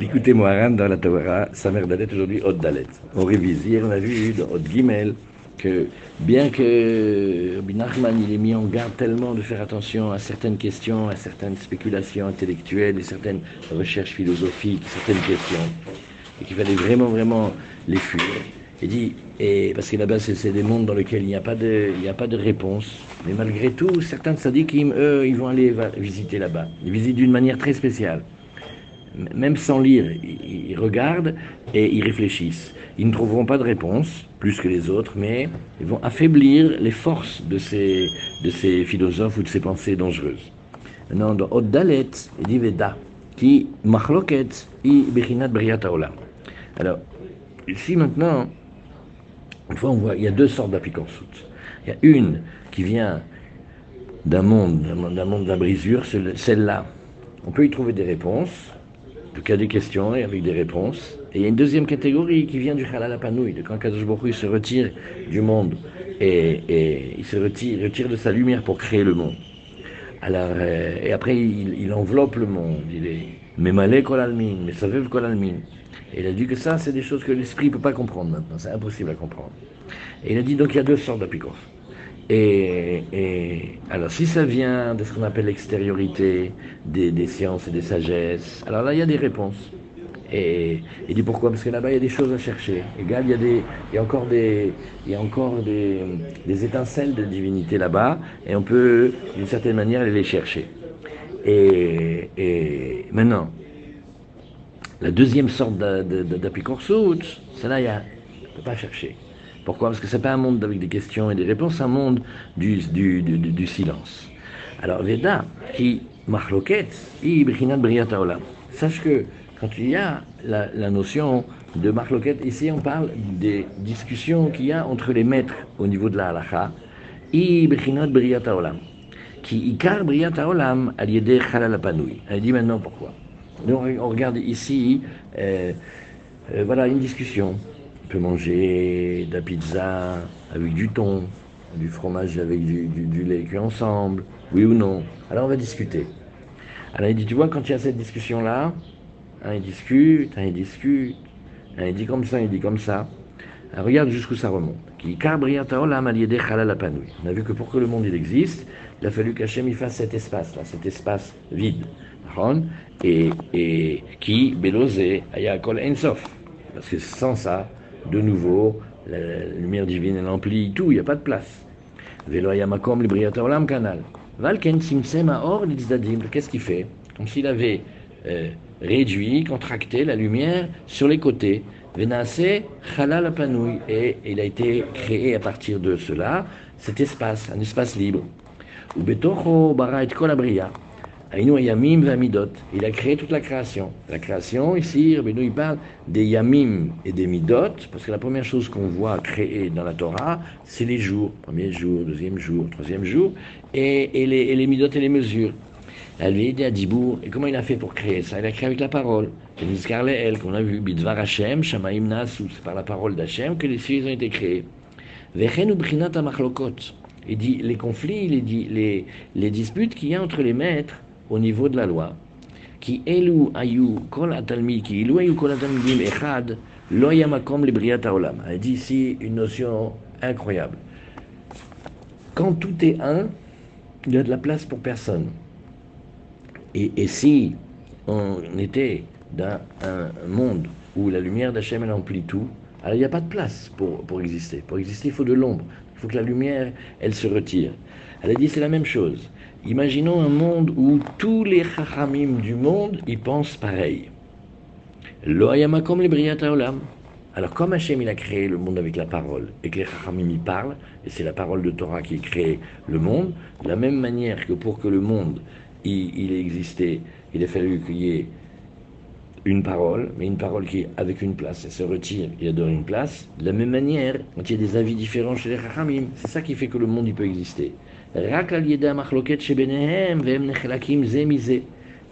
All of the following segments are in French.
Écoutez-moi, Aran dans la Torah, sa mère Dalet aujourd'hui, Hot Dalet. On révise. Hier, on a vu dans Hot Gimel que bien que Rabbi Nachman il est mis en garde tellement de faire attention à certaines questions, à certaines spéculations intellectuelles et certaines recherches philosophiques, certaines questions, et qu'il fallait vraiment, vraiment les fuir. Il dit, parce que là-bas, c'est des mondes dans lesquels il n'y a, pas de- réponse. Mais malgré tout, certains sadikim, eux, ils vont aller visiter là-bas. Ils visitent d'une manière très spéciale. Même sans lire, ils, regardent et ils réfléchissent. Ils ne trouveront pas de réponse, plus que les autres, mais ils vont affaiblir les forces de ces, de ces philosophes ou de ces pensées dangereuses. Maintenant, dans Od Dalet, il dit Veda, qui machloket i bechinat briat. Alors, ici maintenant, une fois on voit, il y a deux sortes d'apicorsoutes. Il y a une qui vient d'un monde, d'un monde- d'un brisure, celle-là. On peut y trouver des réponses, en tout cas des questions et avec des réponses. Et il y a une deuxième catégorie qui vient du halal apanouï, de quand Kadosh Baruch se retire du monde et, il se retire, retire de sa lumière pour créer le monde. Alors, euh, et après, il, il enveloppe le monde. Il est Memale kol almin, Mesavev kol almin. Et il a dit que ça, c'est des choses que l'esprit ne peut pas comprendre maintenant. C'est impossible à comprendre. Et il a dit donc il y a deux sortes d'apikof. Et, et alors, si ça vient de ce qu'on appelle l'extériorité des, sciences et des sagesses, alors là, il y a des réponses. Et il dit pourquoi? Parce que là-bas, il y a des choses à chercher. Égal, il y a, il y a encore, des, il y a encore des, étincelles de divinité là-bas, et on peut, d'une certaine manière, aller les chercher. Et, et maintenant, la deuxième sorte d'a- de- de- d'apicorsout, celle-là, il on ne peut pas chercher. Pourquoi? Parce que ce n'est pas un monde avec des questions et des réponses, c'est un monde du, du, du, silence. Alors, Veda, qui machloket, i brinat briat haolam. Sache que quand il y a la, notion de machloket, ici on parle des discussions qu'il y a entre les maîtres au niveau de la halacha, i brinat briat haolam. Qui ikar briat haolam al yedeh. Elle dit maintenant pourquoi. Nous, on regarde ici, euh, euh, voilà une discussion. On peut manger de la pizza avec du thon, du fromage avec du, lait cuit ensemble, oui ou non. Alors on va discuter. Alors il dit, tu vois, quand il y a cette discussion-là, un il discute, un il discute, un il dit comme ça, il dit comme ça. Alors, regarde jusqu'où ça remonte. On a vu que pour que le monde il existe, il a fallu qu'Hachem fasse cet espace-là, cet espace vide. Et qui, belosé, ayakol ensof. Parce que sans ça, de nouveau, la, lumière divine elle emplit tout, il n'y a pas de place. Velo yamakom libriata olam kanal. Valken. Qu'est-ce qu'il fait? Comme s'il avait euh, réduit, contracté la lumière sur les côtés. Venase halal apanoui. Et il a été créé à partir de cela, cet espace, un espace libre. Il a créé toute la création. La création, ici, il parle des Yamim et des Midot, parce que la première chose qu'on voit créée dans la Torah, c'est les jours. Premier jour, deuxième jour, troisième jour, et, les, et les Midot et les mesures. Elle lui à et comment il a fait pour créer ça? Il a créé avec la parole. C'est Nizkar El, qu'on a vu, Bidvar Hashem, Shamaim Nasu, c'est par la parole d'Hachem que les cieux ont été créés. Vechen ou Brinat. Il dit les conflits, il dit les disputes qu'il y a entre les maîtres au niveau de la loi. Qui elu ayu kol atalmi, qui elu ayu kol echad, lo yamakom libriat haolam. Elle dit ici une notion incroyable. Quand tout est un, il y a de la place pour personne. Et, et si on était dans un monde où la lumière d'Hachem emplit tout, alors il n'y a pas de place pour, pour exister. Pour exister, il faut de l'ombre. Il faut que la lumière, elle se retire. Elle a dit c'est la même chose. Imaginons un monde où tous les chachamim du monde, ils pensent pareil. Alors comme Hachem il a créé le monde avec la parole et que les chachamim y parlent, et c'est la parole de Torah qui crée le monde, de la même manière que pour que le monde il, il il a fallu qu'il y ait une parole, mais une parole qui avec une place, elle se retire, il adore une place. De la même manière, quand il y a des avis différents chez les Chachamim, c'est ça qui fait que le monde il peut exister. Et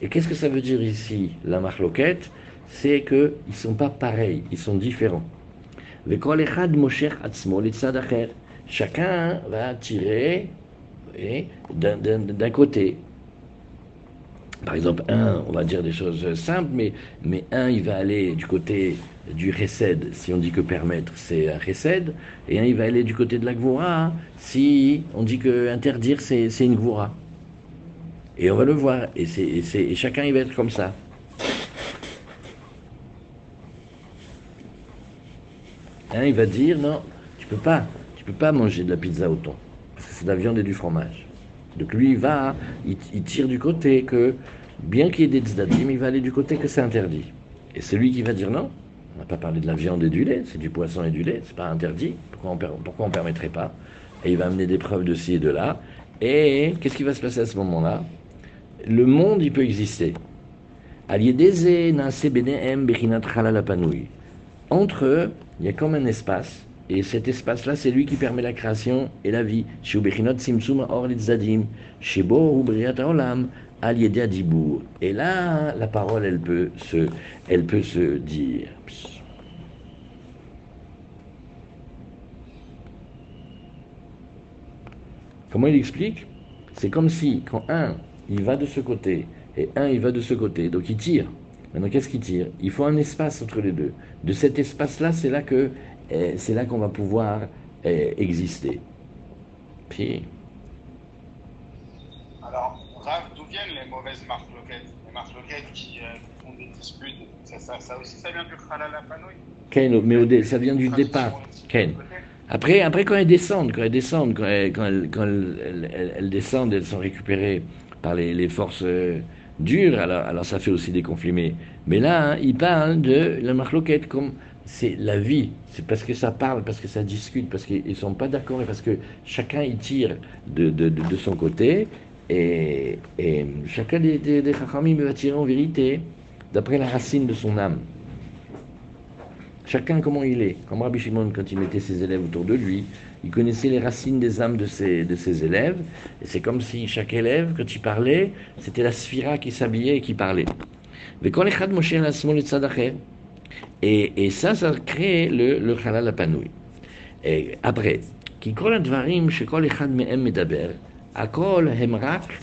qu'est-ce que ça veut dire ici, la machloket? C'est qu'ils ne sont pas pareils, ils sont différents. Vekol echad moshech atzmo litzad acher. Chacun va tirer d'un côté. Par exemple, un, on va dire des choses simples, mais, un, il va aller du côté du recède, si on dit que permettre, c'est un recède, et un, il va aller du côté de la gvoura, si on dit que interdire, c'est une gvoura. Et on va le voir, et, et chacun, il va être comme ça. Un, il va dire, non, tu peux pas, tu peux pas manger de la pizza au thon, parce que c'est de la viande et du fromage. Donc lui, il va, il, tire du côté que, bien qu'il y ait des tzdadim, il va aller du côté que c'est interdit. Et c'est lui qui va dire non, on n'a pas parlé de la viande et du lait, c'est du poisson et du lait, c'est pas interdit, pourquoi on, ne permettrait pas? Et il va amener des preuves de ci et de là. Et qu'est-ce qui va se passer à ce moment-là? Le monde, il peut exister. Entre eux, il y a comme un espace et cet espace-là, c'est lui qui permet la création et la vie. Et là, la parole, elle peut se, elle peut se dire. Comment il explique? C'est comme si, quand un, il va de ce côté, et un, il va de ce côté, donc il tire. Maintenant, qu'est-ce qu'il tire? Il faut un espace entre les deux. De cet espace-là, c'est là que c'est là qu'on va pouvoir eh, exister. Puis. Alors, Rav, d'où viennent les mauvaises marques loquettes? Les marques loquettes qui euh, font des disputes, ça, ça, ça, aussi, ça vient du khalal Ken, mais ça vient du départ. Ken. Après, après, quand elles descendent, quand elles descendent, quand elles, quand elles, quand elles, elles, descendent, elles sont récupérées par les, les forces euh, dures, alors, alors ça fait aussi des conflits. Mais, mais là, hein, il parle de la marque loquette comme c'est la vie. C'est parce que ça parle, parce que ça discute, parce qu'ils ne sont pas d'accord et parce que chacun y tire de, de, de, son côté. Et, et chacun des, des, va tirer en vérité d'après la racine de son âme. Chacun comment il est. Comme Rabbi Shimon, quand il mettait ses élèves autour de lui, il connaissait les racines des âmes de ses, de ses élèves. Et c'est comme si chaque élève, quand il parlait, c'était la sphira qui s'habillait et qui parlait. Mais quand les Moshe et, et ça, ça crée le, le halal apanoui. Et après, כי כל הדברים שכל אחד מהם מדבר, הכל הם רק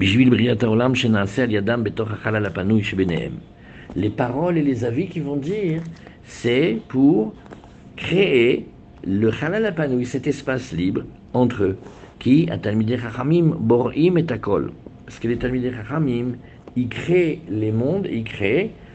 בשביל בריאת העולם שנעשה על ידם בתוך החלל הפנוי שביניהם. Les paroles et les avis qui vont dire, c'est pour créer le halal apanoui, cet espace libre entre eux, qui, à Talmidei Chachamim, borim et akol. Parce que les Talmidei Chachamim, ils créent les mondes, ils créent Aliédé d'Ivréhem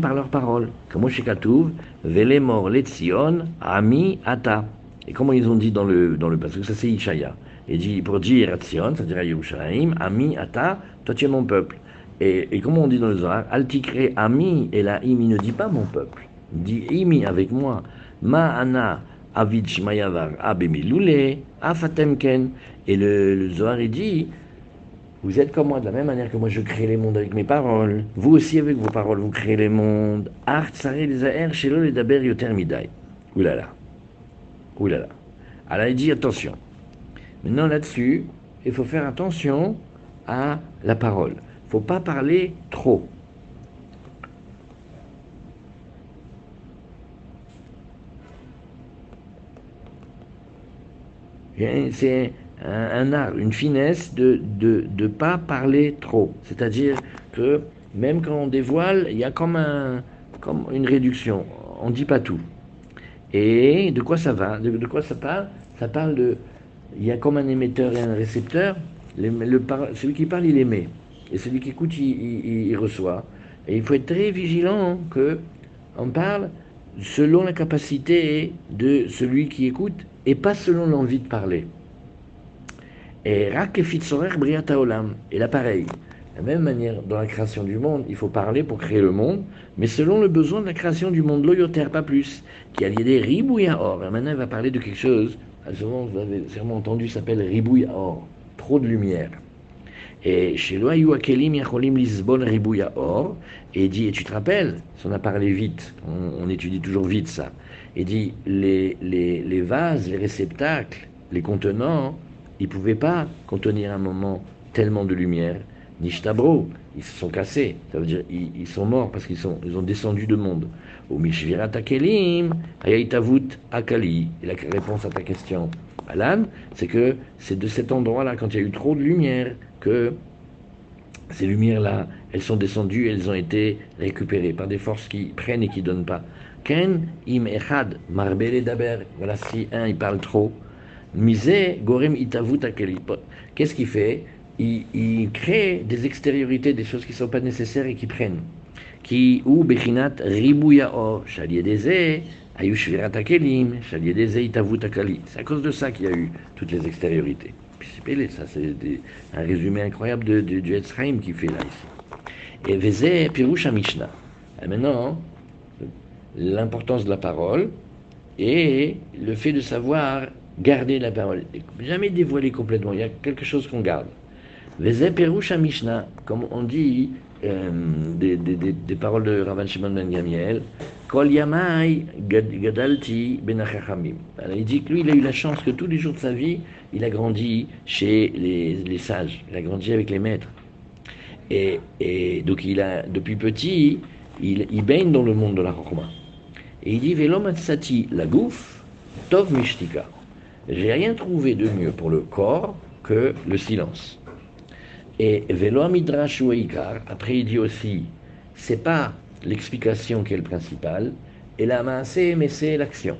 par leurs paroles. Comme Shekatouv, Velemor Letzion, Ami Ata. Et comment ils ont dit dans le, dans le parce que ça c'est Ishaya. Et dit, pour dire à Tzion, c'est-à-dire Yerushalayim, Ami Ata, toi tu es mon peuple. Et, et comment on dit dans le Zohar, Altikre Ami, et là, Imi ne dit pas mon peuple. Il dit Imi avec moi. Ma Ana Avid Shmayavar Abemilule, Afatemken. Et le, le Zohar il dit, vous êtes comme moi, de la même manière que moi je crée les mondes avec mes paroles. Vous aussi avec vos paroles, vous créez les mondes. Art, les air, shelo, les daber, yoter, midai. Oulala. Oulala. Alors il dit attention. Maintenant là-dessus, il faut faire attention à la parole. Il ne faut pas parler trop. C'est un, art, une finesse de ne de, pas parler trop. C'est-à-dire que même quand on dévoile, il y a comme, un, comme une réduction. On ne dit pas tout. Et de quoi ça va? De, quoi ça parle? Ça parle de... Il y a comme un émetteur et un récepteur. Le, celui qui parle, il émet. Et celui qui écoute, il, reçoit. Et il faut être très vigilant que on parle selon la capacité de celui qui écoute et pas selon l'envie de parler. Et là, pareil. De la même manière, dans la création du monde, il faut parler pour créer le monde, mais selon le besoin de la création du monde, loyoter, pas plus. Qui a l'idée ribouya or. Et maintenant, il va parler de quelque chose, souvent, vous avez sûrement entendu, s'appelle ribouya or. Trop de lumière. Et chez Akelim Yacholim Lisbon Ribouya Or, et dit, et tu te rappelles, on a parlé vite, on, étudie toujours vite ça, et dit, les, les vases, les réceptacles, les contenants, ils ne pouvaient pas contenir un moment tellement de lumière. Nishtabro, ils se sont cassés. Ça veut dire ils, sont morts parce qu'ils sont, ils ont descendu de monde. Au Akelim, Ayaitavut Akali. Et la réponse à ta question, Alan, c'est que c'est de cet endroit-là, quand il y a eu trop de lumière, que ces lumières-là, elles sont descendues, elles ont été récupérées par des forces qui prennent et qui donnent pas. Ken im echad marbele daber. Voilà, si un il parle trop, misé gorem itavut Qu'est-ce qu'il fait? Il, crée des extériorités, des choses qui ne sont pas nécessaires et qui prennent. Qui ou bechinat ribouya o shaliedeze ayushvirat akelim shaliedeze itavut. C'est à cause de ça qu'il y a eu toutes les extériorités. Ça, c'est un résumé incroyable de, de, du Etzraim qui fait là ici. Et Vezé Piroucha Mishnah. Maintenant, l'importance de la parole et le fait de savoir garder la parole. Jamais dévoiler complètement. Il y a quelque chose qu'on garde. Vezé Piroucha Mishnah, comme on dit euh, des, des, des, paroles de Ravan Shimon Ben Gamiel, Kol Yamai Gadalti Ben Il dit que lui, il a eu la chance que tous les jours de sa vie, il a grandi chez les, les sages, il a grandi avec les maîtres. Et, et, donc, il a, depuis petit, il, il baigne dans le monde de la Chokma. Et il dit Velomatsati la gouf, Tov Mishtika. J'ai rien trouvé de mieux pour le corps que le silence. Et Velo Midrash après il dit aussi c'est pas l'explication qui est le principal, et la maasé, mais c'est l'action.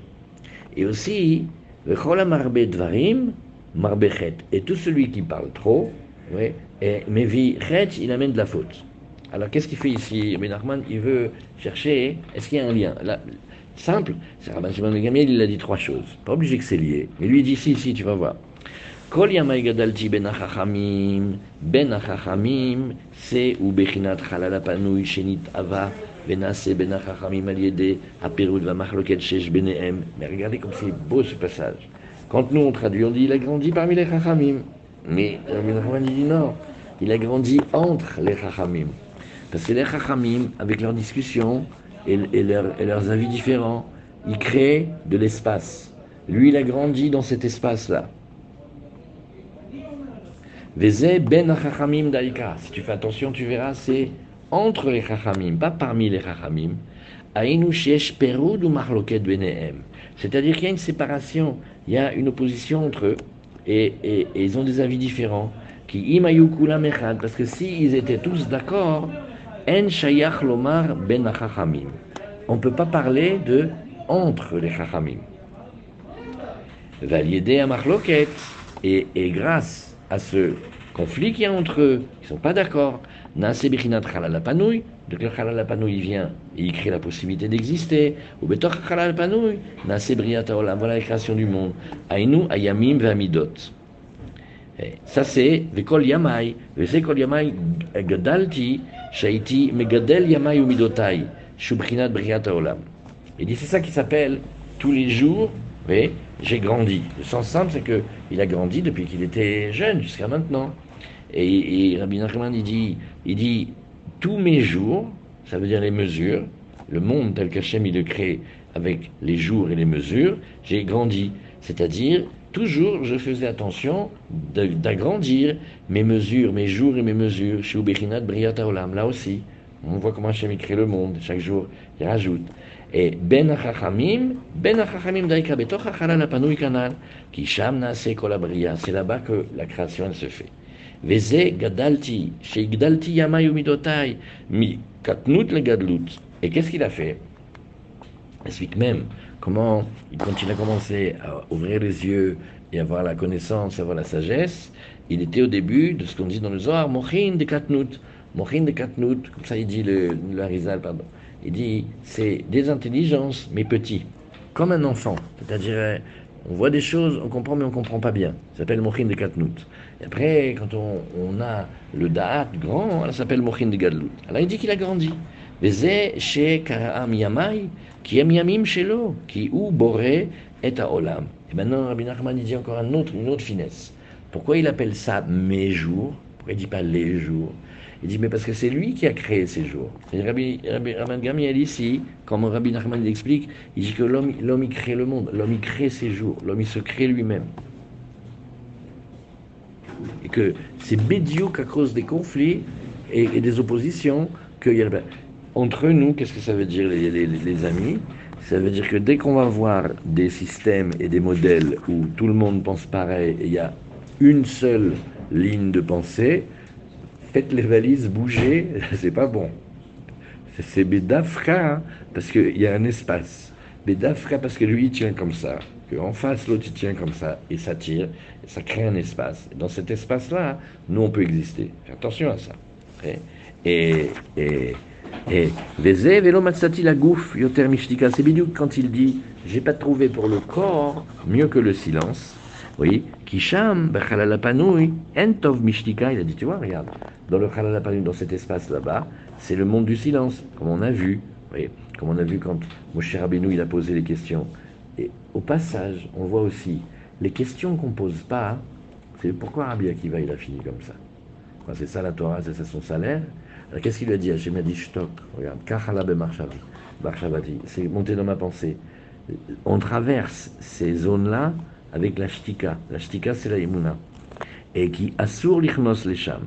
Et aussi, Marbe Dvarim. Et tout celui qui parle trop, oui, et Mevi Chet, il amène de la faute. Alors qu'est-ce qu'il fait ici Ben Nachman, il veut chercher, est-ce qu'il y a un lien? Simple, c'est Rabban Shimon Ben Gamiel, il a dit trois choses. Pas obligé que c'est lié. Mais lui il dit si, si, tu vas voir. Kol yamai gadalti ben achachamim, ben achachamim, c'est ou bechinat chalal panui shenit ava, benase ben achachamim al yede, aperud va machloket shesh benehem. Mais regardez comme c'est beau ce passage. Quand nous on traduit, on dit il a grandi parmi les chachamim. Mais Rabbi Nachman dit non, il a grandi entre les chachamim. Parce que les chachamim, avec leurs discussions et, et, leur, et leurs avis différents, ils créent de l'espace. Lui, il a grandi dans cet espace-là. Veze ben chachamim daika. Si tu fais attention, tu verras, c'est entre les chachamim, pas parmi les chachamim. Ainu perud ou mahloket benehem. C'est-à-dire qu'il y a une séparation, il y a une opposition entre eux, et, et, et ils ont des avis différents. Qui parce que s'ils étaient tous d'accord, en shayach lomar ben chachamim. On ne peut pas parler de entre les chachamim. Valiédé à mahloket, et, et grâce à ce conflit qu'il y a entre eux, ils ne sont pas d'accord. Nase Bechinat Chalal Panouy, de quel Chalal Panouy vient et il crée la possibilité d'exister? Ou Betor Chalal Panouy, Nase Briata Olam, voilà la création du monde. Ainu Ayamim Vamidot. Ça c'est Vekol Yamai, Vekol Yamai Gadalti, Shaiti Megadel Yamai Umidotai, Shubrinat Olam. Il dit c'est ça qui s'appelle tous les jours, oui, j'ai grandi. Le sens simple, c'est que il a grandi depuis qu'il était jeune jusqu'à maintenant. Et, et Rabbi Nachman, il dit, il dit, tous mes jours, ça veut dire les mesures, le monde tel qu'Hachem il le crée avec les jours et les mesures, j'ai grandi. C'est-à-dire, toujours, je faisais attention d'agrandir mes mesures, mes jours et mes mesures. Chez Ubechinat Briata Olam, là aussi, on voit comment Hachem crée le monde, chaque jour, il rajoute. Et Ben Achachamim, Ben Achachamim Daika Betoch Achalal Apanui Kanal, qui Sham Naase Kolabria, c'est là-bas que la création elle se fait. Veze Gadalti, chez Gdalti Yamay Umidotai, Mi Katnut le Gadlut. Et qu'est-ce qu'il a fait? Explique même comment, quand il a commencé à ouvrir les yeux et avoir la connaissance, avoir la sagesse, il était au début de ce qu'on dit dans le Zohar, Mochin de Katnut. Mochin de Katnut, comme ça il dit le, le Harizal, pardon. Il dit, c'est des intelligences, mais petits, comme un enfant. C'est-à-dire, on voit des choses, on comprend, mais on ne comprend pas bien. Ça s'appelle Mochin de Katnout. Et après, quand on, on a le Da'at grand, ça s'appelle Mochin de Gadlut. Alors il dit qu'il a grandi. Karaam Yamai, qui aime Yamim Shelo, qui ou Boré est à Olam. Et maintenant, Rabbi Nachman il dit encore un autre, une autre finesse. Pourquoi il appelle ça mes jours? Il ne dit pas les jours? Il dit, mais parce que c'est lui qui a créé ces jours. Et Rabbi, Rabbi, Rabbi Gamiel ici, comme Rabbi Nachman l'explique, il dit que l'homme, l'homme il crée le monde, l'homme il crée ses jours, l'homme il se crée lui-même. Et que c'est bédio qu'à cause des conflits et, et des oppositions, que y a, entre nous, qu'est-ce que ça veut dire les, amis? Ça veut dire que dès qu'on va voir des systèmes et des modèles où tout le monde pense pareil et il y a une seule ligne de pensée, faites les valises, bougez, c'est pas bon. C'est Bédafra, hein, parce qu'il y a un espace. Bédafra, parce que lui, il tient comme ça. En face, l'autre, il tient comme ça. Et ça tire, et ça crée un espace. Et dans cet espace-là, nous, on peut exister. Faites attention à ça. Et, et, et, Vélo Matsati la gouffe, Yoter Mishtika, c'est quand il dit J'ai pas trouvé pour le corps mieux que le silence. Oui, Kisham, Entov Mishtika, il a dit Tu vois, regarde, dans le Chalalapanoui, dans cet espace là-bas, c'est le monde du silence, comme on a vu. Comme on a vu quand Moshe Rabbeinu il a posé les questions. Et au passage, on voit aussi les questions qu'on pose pas. C'est pourquoi Rabbi Akiva il a fini comme ça. C'est ça la Torah, c'est son salaire. Qu'est-ce qu'il lui a dit Hachem a dit Shtok, regarde, Kachala Marchavati, c'est monté dans ma pensée. On traverse ces zones-là avec la shtika. La shtika, c'est la yemuna. Et qui assure l'ichnos les sham.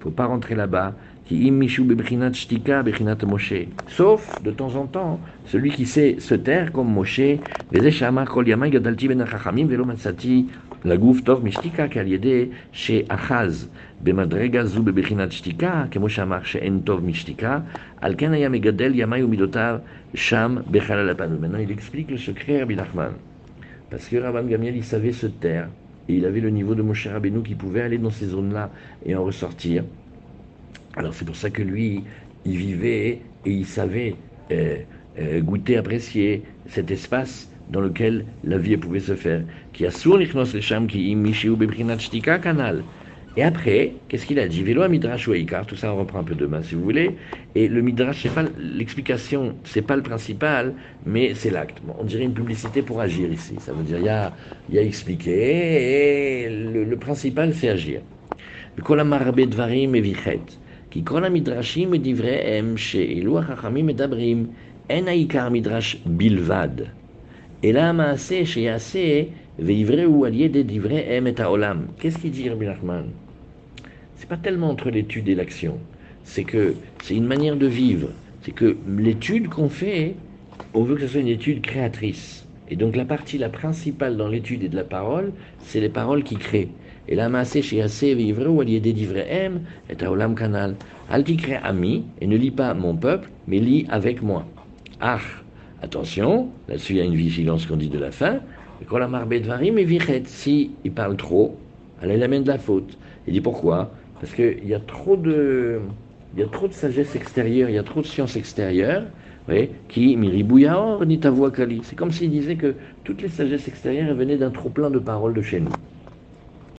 faut pas rentrer là-bas. Qui immishu bebrinat shtika, bebrinat Moshe. Sauf, de temps en temps, celui qui sait se taire comme Moshe. Vezeshama kol yamai gadalti ben achachamim velo matzati לגוף טוב משתיקה כעל ידי שאחז במדרגה זו בבחינת שתיקה, כמו שאמר שאין טוב משתיקה, על כן היה מגדל ימי ומידותיו שם בחלל הפנו. Maintenant il explique le secret Rabbi Nachman. Parce que Rabban Gamiel, il savait se taire. Et il avait le niveau de Moshe Rabbeinu qui pouvait aller dans ces zones-là et en ressortir. Alors c'est pour ça que lui, il vivait et il savait euh, euh, goûter, apprécier cet espace dans lequel la vie pouvait se faire. Qui a les sham qui canal. Et après, qu'est-ce qu'il a dit Vélo midrash ou tout ça on reprend un peu demain si vous voulez. Et le midrash, c'est pas l'explication, c'est pas le principal, mais c'est l'acte. on dirait une publicité pour agir ici. Ça veut dire il y a, il y a expliqué et le, principal c'est agir. כל המרבה דברים מביחת, כי כל המדרשים מדבריהם שאילו החכמים מדברים, אין העיקר מדרש בלבד. אלא המעשה שיעשה ויברהו על ידי דבריהם את העולם. Qu'est-ce qu'il dit Rabbi Nachman c'est pas tellement entre l'étude et l'action. C'est que c'est une manière de vivre. C'est que l'étude qu'on fait, on veut que ce soit une étude créatrice. Et donc la partie la principale dans l'étude et de la parole, c'est les paroles qui créent. Et la masse chez assez vivre ou allié des m est à olam canal. Alti crée ami et ne lit pas mon peuple, mais lit avec moi. Ah, attention, là-dessus il y a une vigilance qu'on dit de la fin. Si il parle trop, elle amène de la faute. Il dit pourquoi? Parce qu'il y a trop de, trop de sagesse extérieure, il y a trop de science extérieure, oui, qui miribouyaor ni kali. C'est comme s'il disait que toutes les sagesses extérieures venaient d'un trop plein de paroles de chez nous.